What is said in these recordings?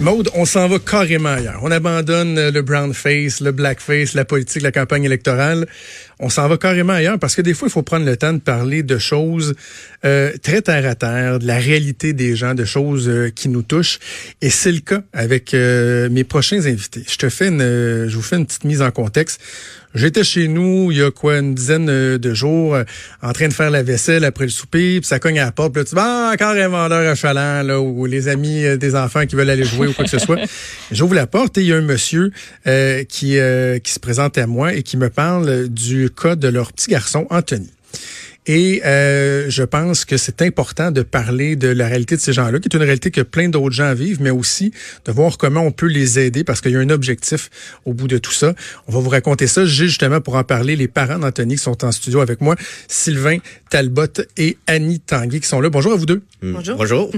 Maude, on s'en va carrément ailleurs. On abandonne le brown face, le black face, la politique, la campagne électorale. On s'en va carrément ailleurs parce que des fois, il faut prendre le temps de parler de choses euh, très terre à terre, de la réalité des gens, de choses euh, qui nous touchent. Et c'est le cas avec euh, mes prochains invités. Je te fais une, je vous fais une petite mise en contexte. J'étais chez nous il y a quoi une dizaine de jours en train de faire la vaisselle après le souper, puis ça cogne à la porte, puis là tu vas ah, encore un vendeur achalant là ou les amis des enfants qui veulent aller jouer ou quoi que ce soit. J'ouvre la porte et il y a un monsieur qui qui se présente à moi et qui me parle du cas de leur petit garçon Anthony. Et euh, je pense que c'est important de parler de la réalité de ces gens-là, qui est une réalité que plein d'autres gens vivent, mais aussi de voir comment on peut les aider, parce qu'il y a un objectif au bout de tout ça. On va vous raconter ça. J'ai justement pour en parler les parents d'Anthony qui sont en studio avec moi, Sylvain Talbot et Annie Tanguy qui sont là. Bonjour à vous deux. Bonjour. Bonjour.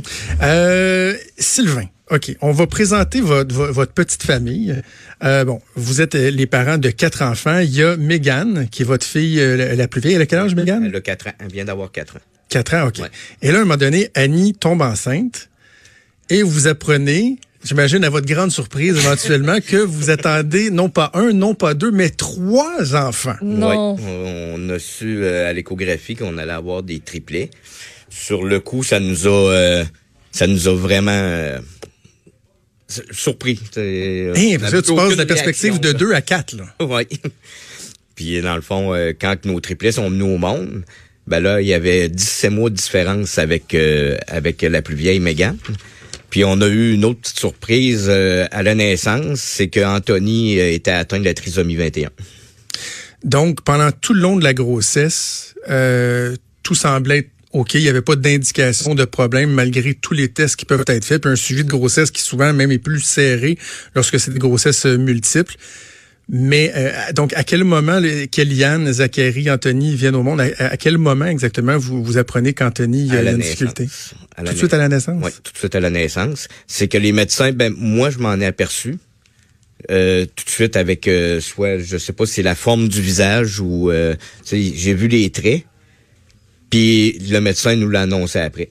Euh, Sylvain, OK. On va présenter votre, votre petite famille. Euh, bon, vous êtes euh, les parents de quatre enfants. Il y a Megan, qui est votre fille euh, la plus vieille. Elle a quel âge, Megan? Elle a quatre ans. Elle vient d'avoir quatre ans. Quatre ans, OK. Et là, à un moment donné, Annie tombe enceinte et vous apprenez, j'imagine à votre grande surprise éventuellement, que vous attendez non pas un, non pas deux, mais trois enfants. Non. On a su à l'échographie qu'on allait avoir des triplets. Sur le coup, ça nous a, ça nous a vraiment surpris. Euh, hey, parce tu passes de la perspective de 2 à 4. Oui. Puis dans le fond, euh, quand nos triplets sont venus au monde, ben là, il y avait 17 mois de différence avec euh, avec la plus vieille Megan. Puis on a eu une autre petite surprise à la naissance, c'est que Anthony était atteint de la trisomie 21. Donc, pendant tout le long de la grossesse, tout semblait être OK, il n'y avait pas d'indication de problème malgré tous les tests qui peuvent être faits, puis un suivi de grossesse qui souvent même est plus serré lorsque c'est des grossesses euh, multiples. Mais euh, donc, à quel moment Kellyanne, Zachary, Anthony viennent au monde? À, quel moment exactement vous, vous apprenez qu'Anthony a une difficulté? tout de suite à la naissance? Oui, tout de suite à la naissance. C'est que les médecins, ben moi, je m'en ai aperçu. Euh, tout de suite avec soit je sais pas si c'est la forme du visage ou j'ai vu les traits puis le médecin nous l'a annoncé après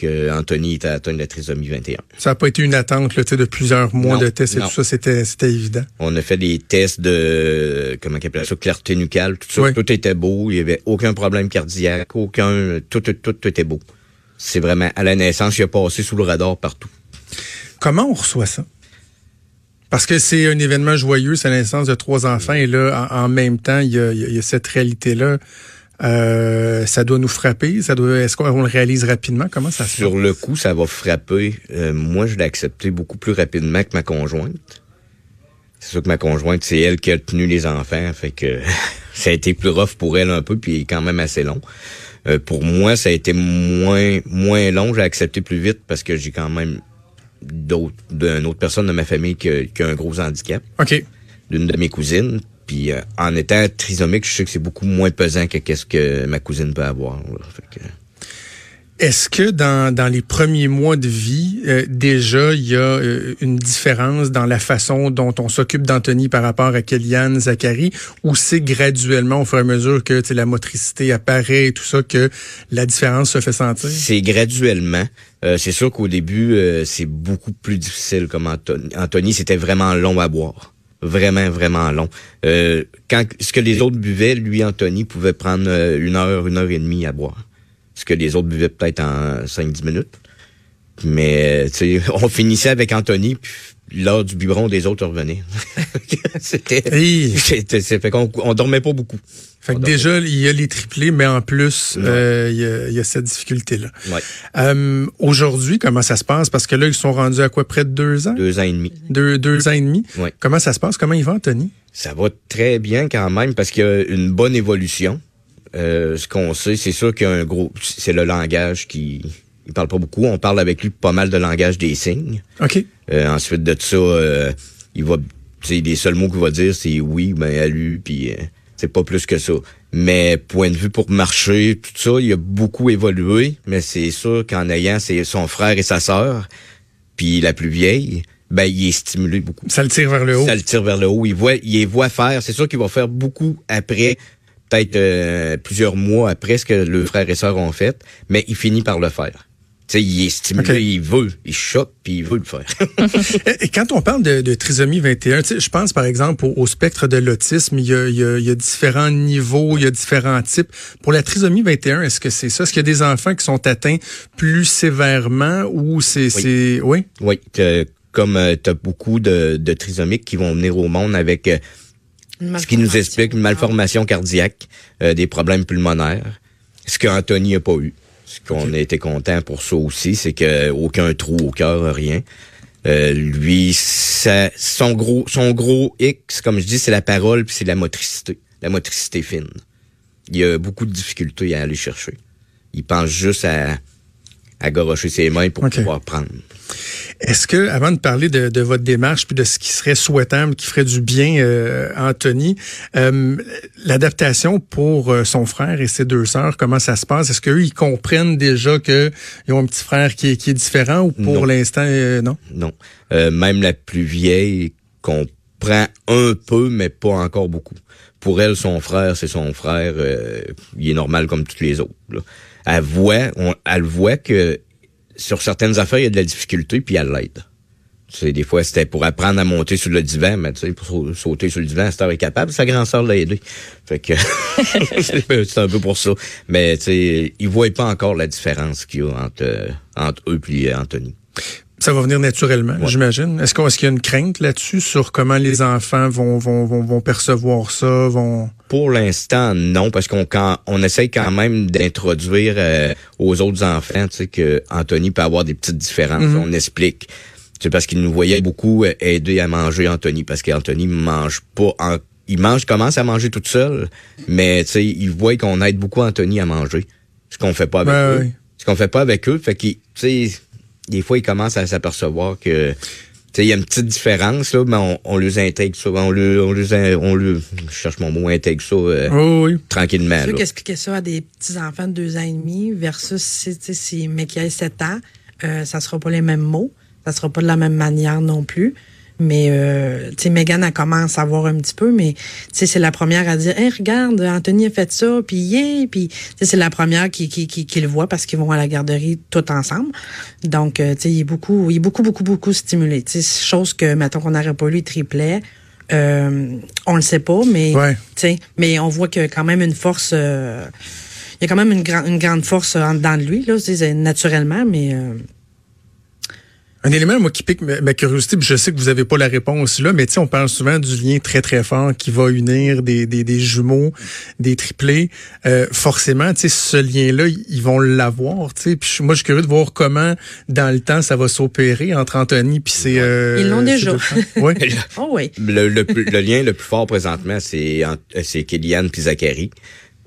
que Anthony était atteint de la trisomie 21. Ça n'a pas été une attente là, de plusieurs mois de tests et tout ça, c'était, c'était évident. On a fait des tests de comment on appelle ça, clarté nucale, tout ça, tout était beau, il y avait aucun problème cardiaque, aucun tout tout tout, était beau. C'est vraiment à la naissance, il a passé sous le radar partout. Comment on reçoit ça? Parce que c'est un événement joyeux, c'est la naissance de trois enfants, et là, en, même temps, il y a, il y a cette réalité-là euh, ça doit nous frapper. Ça doit. Est-ce qu'on le réalise rapidement? Comment ça se Sur le coup, ça va frapper. Euh, moi, je l'ai accepté beaucoup plus rapidement que ma conjointe. C'est sûr que ma conjointe, c'est elle qui a tenu les enfants, fait que ça a été plus rough pour elle un peu, puis quand même assez long. Euh, pour moi, ça a été moins moins long. J'ai accepté plus vite parce que j'ai quand même d'autres d'une autre personne de ma famille qui a, qui a un gros handicap. OK. D'une de mes cousines. Puis euh, en étant trisomique, je sais que c'est beaucoup moins pesant que qu'est-ce que ma cousine peut avoir. Est-ce que dans, dans les premiers mois de vie, euh, déjà, il y a euh, une différence dans la façon dont on s'occupe d'Anthony par rapport à Kellyanne, Zachary, ou c'est graduellement, au fur et à mesure que la motricité apparaît et tout ça, que la différence se fait sentir? C'est graduellement. c'est sûr qu'au début, c'est beaucoup plus difficile comme Anthony. Anthony, c'était vraiment long à boire vraiment, vraiment long. Euh, quand ce que les autres buvaient, lui, Anthony, pouvait prendre euh, une heure, une heure et demie à boire. Ce que les autres buvaient peut-être en 5-10 minutes. Mais on finissait avec Anthony, l'heure du biberon des autres revenait. c'était, c'était, fait qu'on on dormait pas beaucoup. Fait que déjà, il y a les triplés, mais en plus, euh, il, y a, cette difficulté-là. Euh, aujourd'hui, comment ça se passe? Parce que là, ils sont rendus à quoi? Près de deux ans? Deux ans et demi. Deux, deux ans et demi? Comment ça se passe? Comment il va, Anthony? Ça va très bien quand même parce qu'il y a une bonne évolution. Euh, ce qu'on sait, c'est sûr qu'il y a un gros... C'est le langage qui Il parle pas beaucoup. On parle avec lui pas mal de langage des signes. OK. Euh, ensuite de ça, euh, il va, les seuls mots qu'il va dire, c'est oui, ben, à lui, puis euh, c'est pas plus que ça. Mais point de vue pour marcher, tout ça, il a beaucoup évolué. Mais c'est sûr qu'en ayant son frère et sa sœur, puis la plus vieille, ben il est stimulé beaucoup. Ça le tire vers le haut. Ça le tire vers le haut. Il voit, il les voit faire. C'est sûr qu'il va faire beaucoup après, peut-être euh, plusieurs mois après ce que le frère et sœur ont fait, mais il finit par le faire. Sais, il est stimulé, il veut, il choque, puis il veut le faire. Et quand on parle de, de trisomie 21, tu sais, je pense par exemple au, au spectre de l'autisme, il y, a, il, y a, il y a différents niveaux, il y a différents types. Pour la trisomie 21, est-ce que c'est ça? Est-ce qu'il y a des enfants qui sont atteints plus sévèrement ou c'est... c'est Oui? oui, que- comme tu as beaucoup de, de trisomiques qui vont venir au monde avec euh, Une ce qui nous malformation. explique une malformation cardiaque, euh, des problèmes pulmonaires, ce qu'Anthony n'a pas eu. Ce qu'on été content pour ça aussi, c'est que aucun trou au cœur, rien. Euh, lui, son gros, son gros X, comme je dis, c'est la parole puis c'est la motricité, la motricité fine. Il y a beaucoup de difficultés à aller chercher. Il pense juste à, à gorocher ses mains pour pouvoir prendre. Est-ce que, avant de parler de, de votre démarche puis de ce qui serait souhaitable, qui ferait du bien, euh, Anthony, euh, l'adaptation pour euh, son frère et ses deux sœurs, comment ça se passe? Est-ce qu'eux ils comprennent déjà que ils ont un petit frère qui est, qui est différent ou pour l'instant euh, non? Non. Euh, même la plus vieille comprend un peu, mais pas encore beaucoup. Pour elle, son frère, c'est son frère. euh, il est normal comme tous les autres. Là. Elle voit, on- elle voit que sur certaines affaires, il y a de la difficulté, puis elle l'aide. Tu sais, des fois, c'était pour apprendre à monter sur le divan, mais tu sais, pour sau- sauter sur le divan, cette heure est capable, sa grande sœur l'a aidé. Fait que c'est un peu pour ça. Mais tu sais, ils voient pas encore la différence qu'il y a entre, entre eux et Anthony. Ça va venir naturellement, Ouais. j'imagine. Est-ce qu'on- est-ce qu'il y a une crainte là-dessus sur comment les enfants vont, vont, vont, vont percevoir ça, vont... Pour l'instant, non, parce qu'on quand, on essaye quand même d'introduire euh, aux autres enfants, tu sais, que Anthony peut avoir des petites différences. Mhm. On explique. C'est parce qu'il nous voyait beaucoup euh, aider à manger Anthony, parce qu'Anthony mange pas. En, il mange, commence à manger toute seule, mais tu sais, il voit qu'on aide beaucoup Anthony à manger, ce qu'on fait pas avec Ouais, eux. ouais. Ce qu'on fait pas avec eux, fait qu'il, tu sais, des fois, ils commencent à s'apercevoir que tu sais, il y a une petite différence, là, mais on, on les intègre ça. On le, on les, on le, je cherche mon mot, intègre ça euh, Oui, oui. tranquillement. Ceux là. qui expliquaient ça à des petits-enfants de deux ans et demi versus si, tu sais, si mais qui a sept ans, euh, ça sera pas les mêmes mots. Ça sera pas de la même manière non plus. Mais, euh, tu sais, Megan, elle commence à voir un petit peu, mais, tu sais, c'est la première à dire, hey, regarde, Anthony a fait ça, puis yeah, puis, tu sais, c'est la première qui, qui, qui, qui le voit parce qu'ils vont à la garderie tout ensemble. Donc, euh, tu sais, il est beaucoup, il est beaucoup, beaucoup, beaucoup stimulé. Tu sais, chose que, mettons qu'on n'aurait pas lu, il triplait. Euh, on le sait pas, mais, Ouais. tu sais, mais on voit qu'il y a quand même une force, euh, il y a quand même une, grande une grande force en dedans de lui, là, naturellement, mais, euh, Un élément, moi, qui pique ma, ma curiosité, puis je sais que vous avez pas la réponse là, mais tu sais, on parle souvent du lien très, très fort qui va unir des, des, des jumeaux, des triplés. Euh, forcément, tu sais, ce lien-là, ils vont l'avoir, tu sais. Puis je- moi, je suis curieux de voir comment, dans le temps, ça va s'opérer entre Anthony puis ses... euh, Ils l'ont déjà. Oui. oh oui. Le, le, lien le plus fort présentement, c'est c'est Kéliane puis Zachary.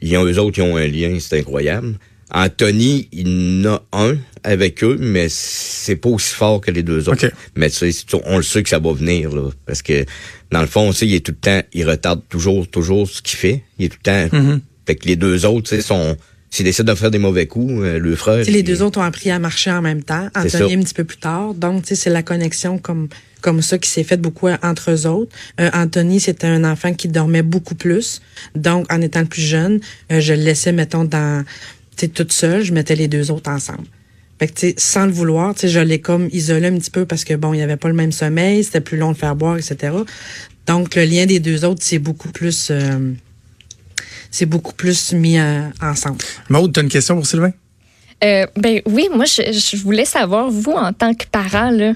Ils ont, eux autres, ils ont un lien, c'est incroyable. Anthony, il en a un avec eux, mais c'est pas aussi fort que les deux autres. OK. Mais tu sais, c'est- on le sait que ça va venir, là. Parce que, dans le fond, tu sais, il est tout le temps, il retarde toujours, toujours ce qu'il fait. Il est tout le temps. Mhm. Fait que les deux autres, tu sais, sont, s'ils décident de faire des mauvais coups, euh, le frère. Tu sais, les il- deux autres ont appris à marcher en même temps. Anthony un petit peu plus tard. Donc, tu sais, c'est la connexion comme comme ça qui s'est faite beaucoup entre eux autres. Euh, Anthony, c'était un enfant qui dormait beaucoup plus. Donc, en étant le plus jeune, euh, je le laissais, mettons, dans, toute seule, je mettais les deux autres ensemble. Fait que, tu sais, sans le vouloir, tu sais, je l'ai comme isolé un petit peu parce que, bon, il n'y avait pas le même sommeil, c'était plus long de faire boire, etc. Donc, le lien des deux autres, c'est beaucoup plus, euh, c'est beaucoup plus mis euh, ensemble. Maude, tu as une question pour Sylvain? Euh, ben oui, moi, je, je voulais savoir, vous, en tant que parent, là,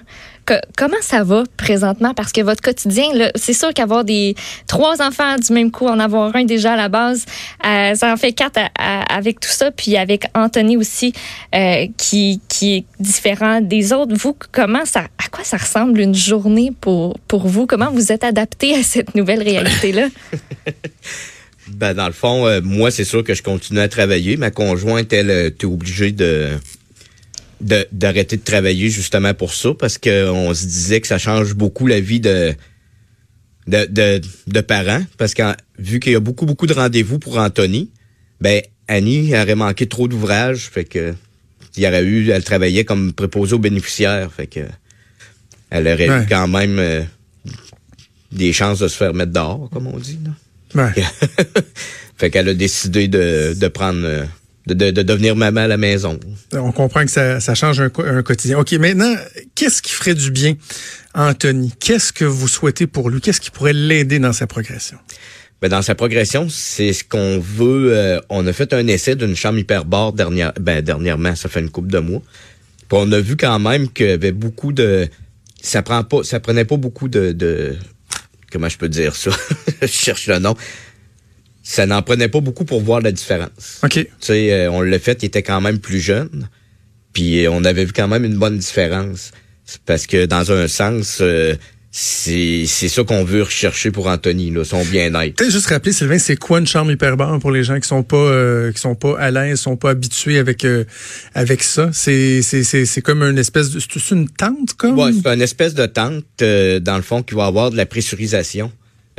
comment ça va présentement? Parce que votre quotidien, c'est sûr qu'avoir des trois enfants du même coup, en avoir un déjà à la base, euh, ça en fait quatre avec tout ça, puis avec Anthony aussi, euh, qui, qui est différent des autres. Vous, comment ça, à quoi ça ressemble une journée pour, pour vous? Comment vous êtes adapté à cette nouvelle réalité-là? Ben, dans le fond, euh, moi, c'est sûr que je continue à travailler. Ma conjointe, elle, t'es obligée de- d'arrêter de, travailler justement pour ça, parce qu'on se disait que ça change beaucoup la vie de de, de, de parents, parce que vu qu'il y a beaucoup, beaucoup de rendez-vous pour Anthony, ben Annie aurait manqué trop d'ouvrages, fait que il y aurait eu, elle travaillait comme préposée aux bénéficiaires, fait que elle aurait Ouais. eu quand même euh, des chances de se faire mettre dehors, comme on dit. Là. Ouais. fait qu'elle a décidé de, de prendre euh, de, de, de devenir maman à la maison. On comprend que ça, ça change un, un quotidien. OK, maintenant, qu'est-ce qui ferait du bien à Anthony? Qu'est-ce que vous souhaitez pour lui? Qu'est-ce qui pourrait l'aider dans sa progression? Ben, dans sa progression, c'est ce qu'on veut. euh, on a fait un essai d'une chambre hyperbare dernière, ben, dernièrement, ça fait une couple de mois. Puis on a vu quand même qu'il y avait beaucoup de. Ça prend pas, ça prenait pas beaucoup de, de comment je peux dire ça? Je cherche le nom. Ça n'en prenait pas beaucoup pour voir la différence. OK. Tu sais, euh, on l'a fait, il était quand même plus jeune. Puis euh, on avait vu quand même une bonne différence. Parce que dans un sens, euh, c'est ça qu'on veut rechercher pour Anthony, là, son bien-être. Peut-être juste rappeler, Sylvain, c'est quoi une chambre hyperbare pour les gens qui sont pas euh, qui sont pas à l'aise, sont pas habitués avec euh, avec ça? C'est c'est comme une espèce de c'est une tente comme? Ouais, c'est une espèce de tente, dans le fond, qui va avoir de la pressurisation.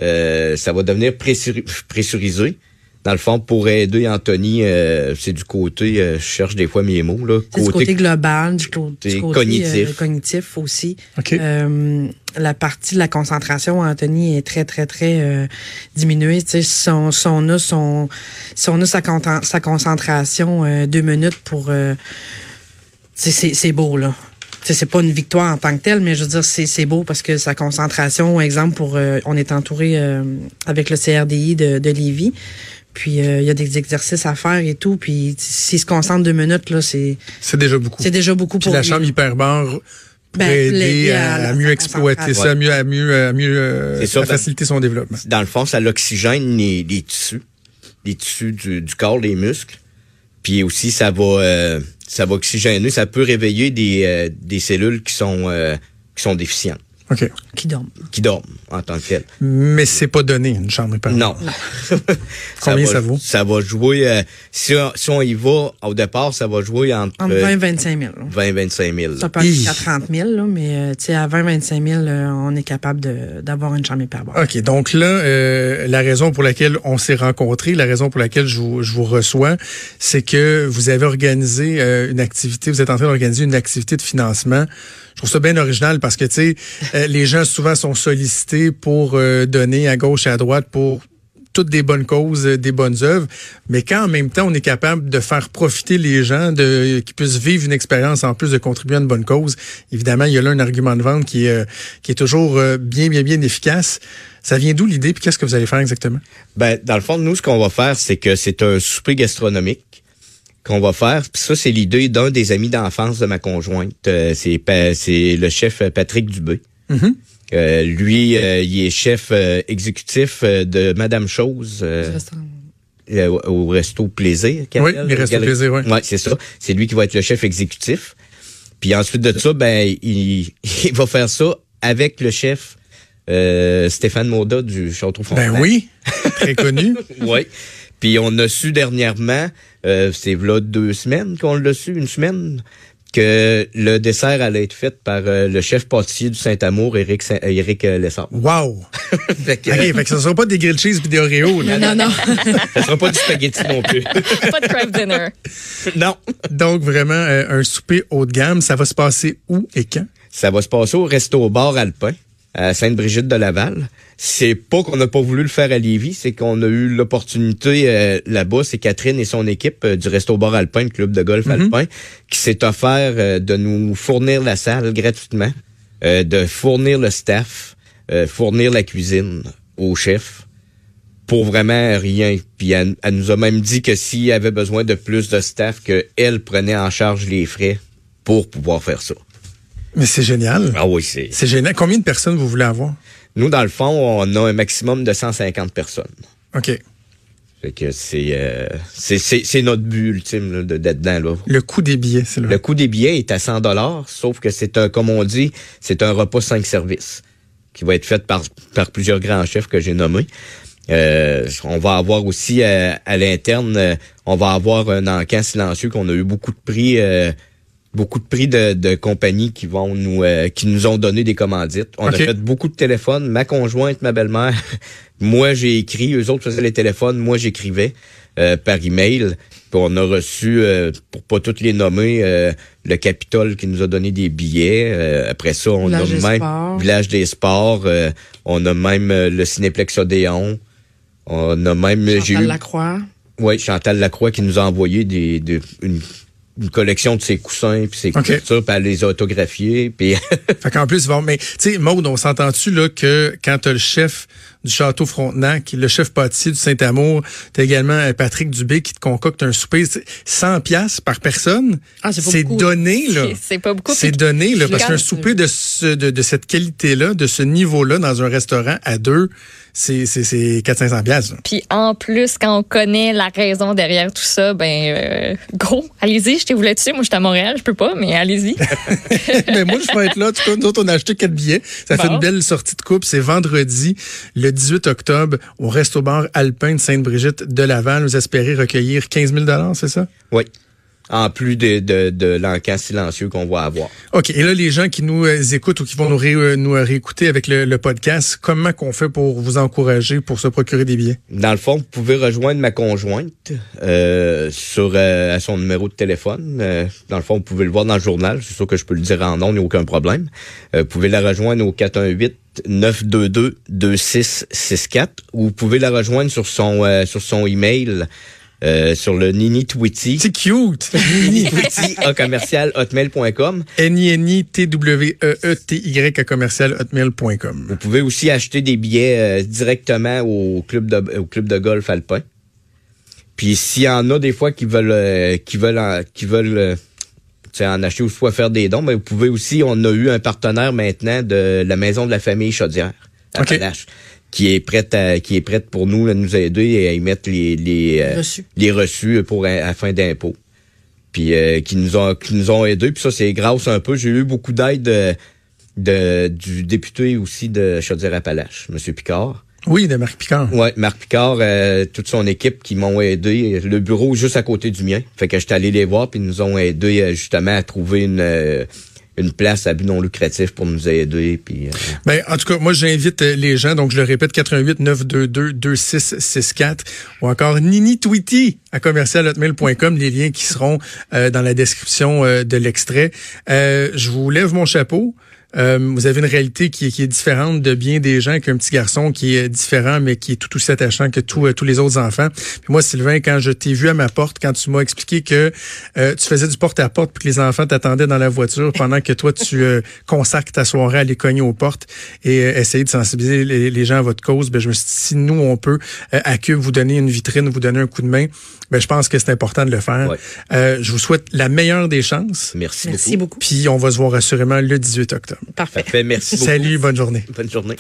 Euh, ça va devenir pressuri- pressurisé. Dans le fond, pour aider Anthony, euh, c'est du côté, euh, je cherche des fois mes mots, là. C'est du côté global, du, co- du côté côté cognitif. euh, cognitif aussi. OK. Euh, la partie de la concentration, Anthony, est très, très, très euh, diminuée. Tu sais, si on, si on a, son, si on a sa, sa concentration euh, deux minutes pour... Euh, tu sais, c'est c'est beau, là. Tu sais, c'est pas une victoire en tant que telle, mais je veux dire, c'est c'est beau parce que sa concentration, exemple, pour euh, on est entouré euh, avec le CRDI de, de Lévis. Puis euh, il y a des exercices à faire et tout. Puis s'il se concentre deux minutes, là, c'est C'est déjà beaucoup. c'est déjà beaucoup Puis pour la lui. chambre hyperbare Ben, aider à, à la- à mieux exploiter ça, à concentration. mieux à mieux à mieux euh, C'est ça, à ben- faciliter son développement. dans le fond, ça l'oxygène les, les tissus, les tissus du, du corps, les muscles. Puis aussi, ça va, euh, ça va oxygéner, ça peut réveiller des, euh, des cellules qui sont, euh, qui sont déficientes, OK. qui dorment. qui dorment en tant que telles. Mais c'est pas donné une chambre hyperbare. Non. Combien va- ça vaut? Ça va jouer, euh, si, on, si on y va au départ, ça va jouer entre, Entre euh, 20 et 25 000. là. 20 et 25 000. Ça peut aller jusqu'à 30 000, là, mais euh, tu sais, à 20 25 000, euh, on est capable d'avoir une chambre hyperbare. OK, donc là, euh, la raison pour laquelle on s'est rencontrés, la raison pour laquelle je vous, je vous reçois, c'est que vous avez organisé euh, une activité, vous êtes en train d'organiser une activité de financement. Je trouve ça bien original parce que, tu sais, euh, les gens souvent sont sollicités pour euh, donner à gauche et à droite pour toutes des bonnes causes, euh, des bonnes œuvres, mais quand en même temps on est capable de faire profiter les gens, de qui puissent vivre une expérience en plus de contribuer à une bonne cause, évidemment il y a là un argument de vente qui est euh, qui est toujours bien bien bien efficace. Ça vient d'où l'idée puis qu'est-ce que vous allez faire exactement? Ben, dans le fond, nous, ce qu'on va faire, c'est que c'est un souper gastronomique qu'on va faire. Puis ça, c'est l'idée d'un des amis d'enfance de ma conjointe. Euh, c'est Pa- c'est le chef Patrick Dubé. Mhm. Euh, lui, euh, il est chef euh, exécutif de Madame Chose au Resto Plaisir. Oui, Restos Galerie- Plaisir, oui. Ouais, c'est ça. C'est lui qui va être le chef exécutif. Puis ensuite de ça, ben, il, il va faire ça avec le chef euh, Stéphane Mauda du Château Frontenac. Ben oui, très connu. Oui. Puis on a su dernièrement, euh, c'est là deux semaines qu'on l'a su, une semaine, que le dessert allait être fait par euh, le chef pâtissier du Saint-Amour, Éric, Saint- euh, Éric euh, Lessard. Wow. fait que, OK, fait que ce ne sera pas des grilled cheese puis des Oreos. là. Non, non. ça sera pas du spaghetti non plus. Pas de crab dinner. non. Donc vraiment euh, un souper haut de gamme, ça va se passer où et quand? Ça va se passer au Resto Bar Alpin, à Sainte-Brigitte de Laval. C'est pas qu'on n'a pas voulu le faire à Lévis, c'est qu'on a eu l'opportunité euh, là-bas. C'est Catherine et son équipe euh, du Resto Bar Alpin, le club de golf alpin, qui s'est offert euh, de nous fournir la salle gratuitement, de fournir le staff, fournir la cuisine au chef pour vraiment rien. Puis elle, elle nous a même dit que s'il y avait besoin de plus de staff, qu'elle prenait en charge les frais pour pouvoir faire ça. Mais c'est génial. Ah oui, c'est. C'est génial. Combien de personnes vous voulez avoir? Nous, dans le fond, on a un maximum de 150 personnes. OK. Fait que c'est euh, c'est c'est c'est notre but ultime là, d'être dedans là. Le coût des billets, c'est là. Le coût des billets est à 100 dollars, sauf que c'est un comme on dit, c'est un repas 5 services qui va être fait par par plusieurs grands chefs que j'ai nommés. Euh, on va avoir aussi euh, à l'interne, euh, on va avoir un encan silencieux qu'on a eu beaucoup de prix beaucoup de prix de, de compagnies qui vont nous euh, qui nous ont donné des commandites. On a fait beaucoup de téléphones. Ma conjointe, ma belle-mère, moi j'ai écrit, eux autres faisaient les téléphones, moi j'écrivais euh, par email. Puis on a reçu, euh, pour pas toutes les nommer, euh, le Capitole qui nous a donné des billets. Euh, après ça, on Village a des même Sports. Village des Sports. euh, on a même euh, le Cinéplex Odéon. On a même j'ai Chantal eu Lacroix. oui, Chantal Lacroix qui nous a envoyé des, des- une, une collection de ses coussins puis ses OK. couvertures, puis elle les a autographiés. Puis Fait qu'en plus, bon, mais tu sais, Maude, on s'entend-tu là que quand t'as le chef du Château Frontenac, le chef pâtissier du Saint-Amour, t'as également euh, Patrick Dubé qui te concocte un souper, c'est 100 pièces par personne? Ah, c'est pas c'est beaucoup. donné là. C'est- pas beaucoup. C'est donné là, parce qu'un souper de, ce, de, de cette qualité-là, de ce niveau-là, dans un restaurant à deux, c'est c'est c'est 400-500 pièces. Puis en plus, quand on connaît la raison derrière tout ça, ben euh, gros, allez-y, jetez-vous là-dessus. Moi, je suis à Montréal, je peux pas, mais allez-y. ben moi, je vais être là. En tout cas, nous autres, on a acheté quatre billets. Ça fait une belle sortie de coupe. C'est vendredi, le 18 octobre, au Resto-Bar Alpin de Sainte-Brigitte de Laval. Vous espérez recueillir 15 000 c'est ça? oui, en plus de, de, de l'encan silencieux qu'on va avoir. OK. Et là, les gens qui nous euh, écoutent ou qui vont nous, ré- euh, nous réécouter avec le, le podcast, comment qu'on fait pour vous encourager pour se procurer des billets? Dans le fond, vous pouvez rejoindre ma conjointe euh, sur euh, à son numéro de téléphone. Euh, dans le fond, vous pouvez le voir dans le journal. C'est sûr que je peux le dire en nom, il n'y a aucun problème. Euh, vous pouvez la rejoindre au 418 922 2664 ou vous pouvez la rejoindre sur son euh, sur son email euh, sur le Nini Twitty. C'est cute! Twitty à commercial hotmail.com. N-I-N-I-T-W-E-E-T-Y à commercial hotmail.com. Vous pouvez aussi acheter des billets euh, directement au club de au club de golf alpin. Puis s'il y en a des fois qui veulent euh, qui veulent en, qui veulent en acheter ou soit faire des dons, mais vous pouvez aussi on a eu un partenaire maintenant de la maison de la famille Chaudière à OK. Appalaches, qui est prête à, qui est prête pour nous à nous aider et à y mettre les les euh, Reçus. les reçus pour à, à fin d'impôt. Puis euh, qui nous ont qui nous ont aidés puis ça c'est grâce un peu j'ai eu beaucoup d'aide de, de- du député aussi de Chaudière-Appalaches, monsieur Picard. Oui, de Marc Picard. Ouais, Marc Picard, euh, toute son équipe qui m'ont aidé. Le bureau juste à côté du mien. Fait que j'étais allé les voir puis ils nous ont aidé euh, justement à trouver une euh, une place à but non lucratif pour nous aider. Puis euh, Ben, en tout cas, moi, j'invite euh, les gens, donc je le répète, 88 922 2664 ou encore Nini Tweety à commercialhotmail.com, les liens qui seront euh, dans la description euh, de l'extrait. Euh, je vous lève mon chapeau. Euh, vous avez une réalité qui, est- qui est différente de bien des gens, qu'un petit garçon qui est différent, mais qui est tout aussi attachant que tous euh, tous les autres enfants. Puis moi, Sylvain, quand je t'ai vu à ma porte, quand tu m'as expliqué que euh, tu faisais du porte-à-porte puis que les enfants t'attendaient dans la voiture pendant que toi, tu euh, consacres ta soirée à les cogner aux portes et euh, essayer de sensibiliser les, les gens à votre cause, ben, je me suis dit, si nous, on peut, euh, à Cube, vous donner une vitrine, vous donner un coup de main, ben, je pense que c'est important de le faire. Ouais. Euh, je vous souhaite la meilleure des chances. merci, Merci beaucoup. beaucoup. Puis on va se voir assurément le 18 octobre. Parfait. Parfait, merci beaucoup. Salut, bonne journée. Bonne journée.